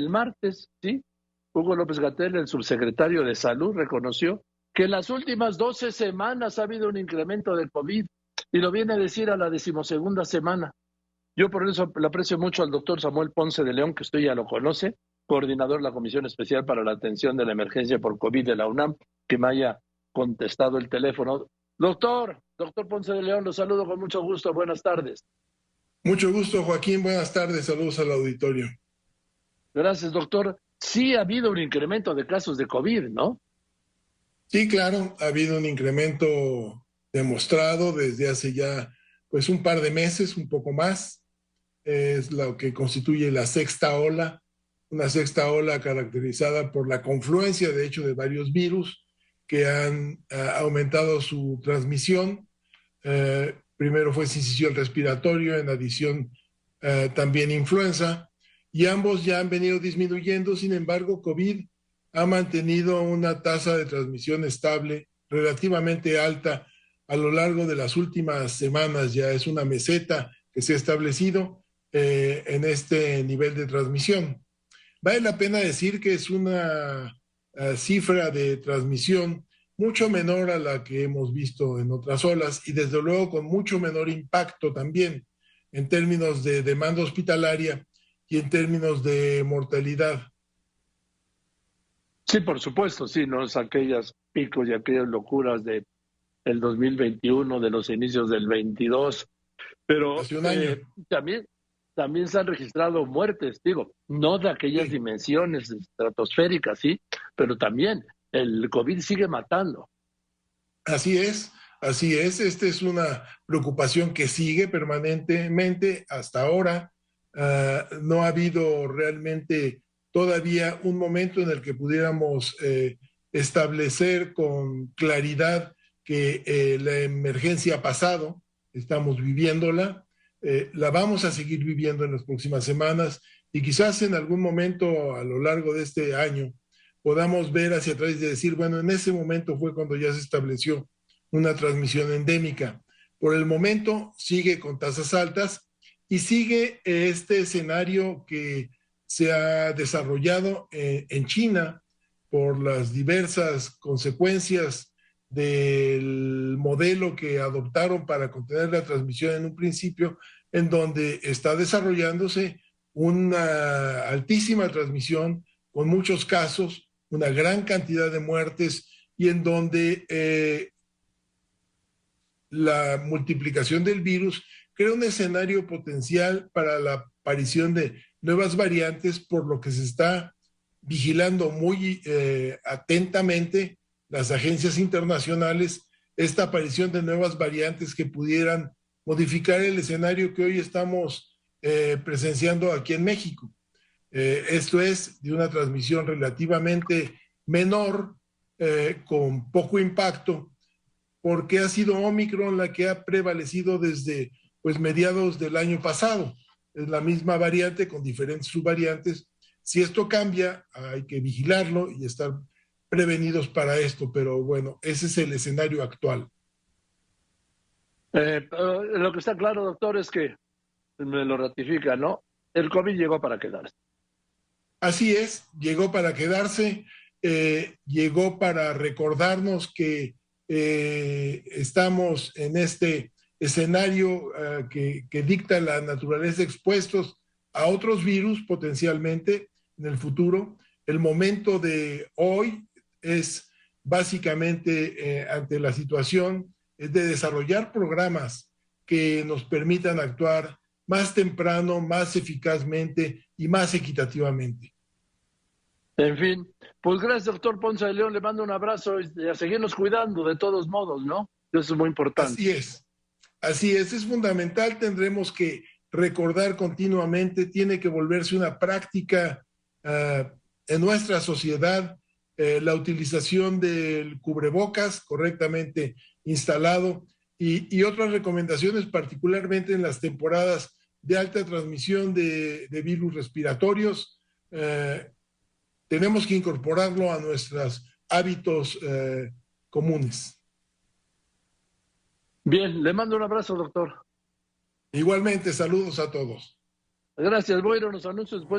el martes, ¿sí? Hugo López Gatel, el subsecretario de Salud, reconoció que en las últimas 12 semanas ha habido un incremento del COVID y lo viene a decir a la decimosegunda semana. Yo por eso le aprecio mucho al doctor Samuel Ponce de León, que usted ya lo conoce, coordinador de la Comisión Especial para la Atención de la Emergencia por COVID de la UNAM, que me haya contestado el teléfono. Doctor, doctor Ponce de León, lo saludo con mucho gusto. Buenas tardes. Mucho gusto, Joaquín. Buenas tardes. Saludos al auditorio. Gracias, doctor. Sí ha habido un incremento de casos de COVID, ¿no? Sí, claro, ha habido un incremento demostrado desde hace ya pues un par de meses, un poco más. Es lo que constituye la sexta ola, una sexta ola caracterizada por la confluencia, de hecho, de varios virus que han ah, aumentado su transmisión. Eh, primero fue sincicial respiratorio, en adición eh, también influenza, y ambos ya han venido disminuyendo, sin embargo, COVID ha mantenido una tasa de transmisión estable relativamente alta a lo largo de las últimas semanas, ya es una meseta que se ha establecido eh, en este nivel de transmisión. Vale la pena decir que es una uh, cifra de transmisión mucho menor a la que hemos visto en otras olas y desde luego con mucho menor impacto también en términos de demanda hospitalaria y en términos de mortalidad. Sí, por supuesto, sí, no es aquellas picos y aquellas locuras de el 2021, de los inicios del 22, pero eh, también también se han registrado muertes, digo, no de aquellas dimensiones estratosféricas, sí, pero también el COVID sigue matando. Así es, así es. Esta es una preocupación que sigue permanentemente hasta ahora. Ah, no ha habido realmente todavía un momento en el que pudiéramos eh, establecer con claridad que eh, la emergencia ha pasado, estamos viviéndola, eh, la vamos a seguir viviendo en las próximas semanas y quizás en algún momento a lo largo de este año podamos ver hacia atrás y decir, bueno, en ese momento fue cuando ya se estableció una transmisión endémica. Por el momento sigue con tasas altas y sigue este escenario que se ha desarrollado eh, en China por las diversas consecuencias del modelo que adoptaron para contener la transmisión en un principio, en donde está desarrollándose una altísima transmisión con muchos casos una gran cantidad de muertes y en donde eh, la multiplicación del virus crea un escenario potencial para la aparición de nuevas variantes, por lo que se está vigilando muy eh, atentamente las agencias internacionales esta aparición de nuevas variantes que pudieran modificar el escenario que hoy estamos eh, presenciando aquí en México. Eh, esto es de una transmisión relativamente menor, con poco impacto, porque ha sido Omicron la que ha prevalecido desde pues, mediados del año pasado. Es la misma variante con diferentes subvariantes. Si esto cambia, hay que vigilarlo y estar prevenidos para esto, pero bueno, ese es el escenario actual. Eh, lo que está claro, doctor, es que me lo ratifica, ¿no? El COVID llegó para quedarse. Así es, llegó para quedarse, eh, llegó para recordarnos que eh, estamos en este escenario eh, que, que, dicta la naturaleza expuestos a otros virus potencialmente en el futuro. El momento de hoy es básicamente ante la situación es de desarrollar programas que nos permitan actuar más temprano, más eficazmente y más equitativamente. En fin, pues gracias, doctor Ponce de León. Le mando un abrazo y a seguirnos cuidando de todos modos, ¿no? Eso es muy importante. Así es, así es, es fundamental. Tendremos que recordar continuamente, tiene que volverse una práctica uh, en nuestra sociedad eh, la utilización del cubrebocas correctamente instalado y, otras recomendaciones, particularmente en las temporadas de alta transmisión de, de virus respiratorios. Eh, tenemos que incorporarlo a nuestros hábitos eh, comunes. Bien, le mando un abrazo, doctor. Igualmente, saludos a todos. Gracias, voy a ir a los anuncios después de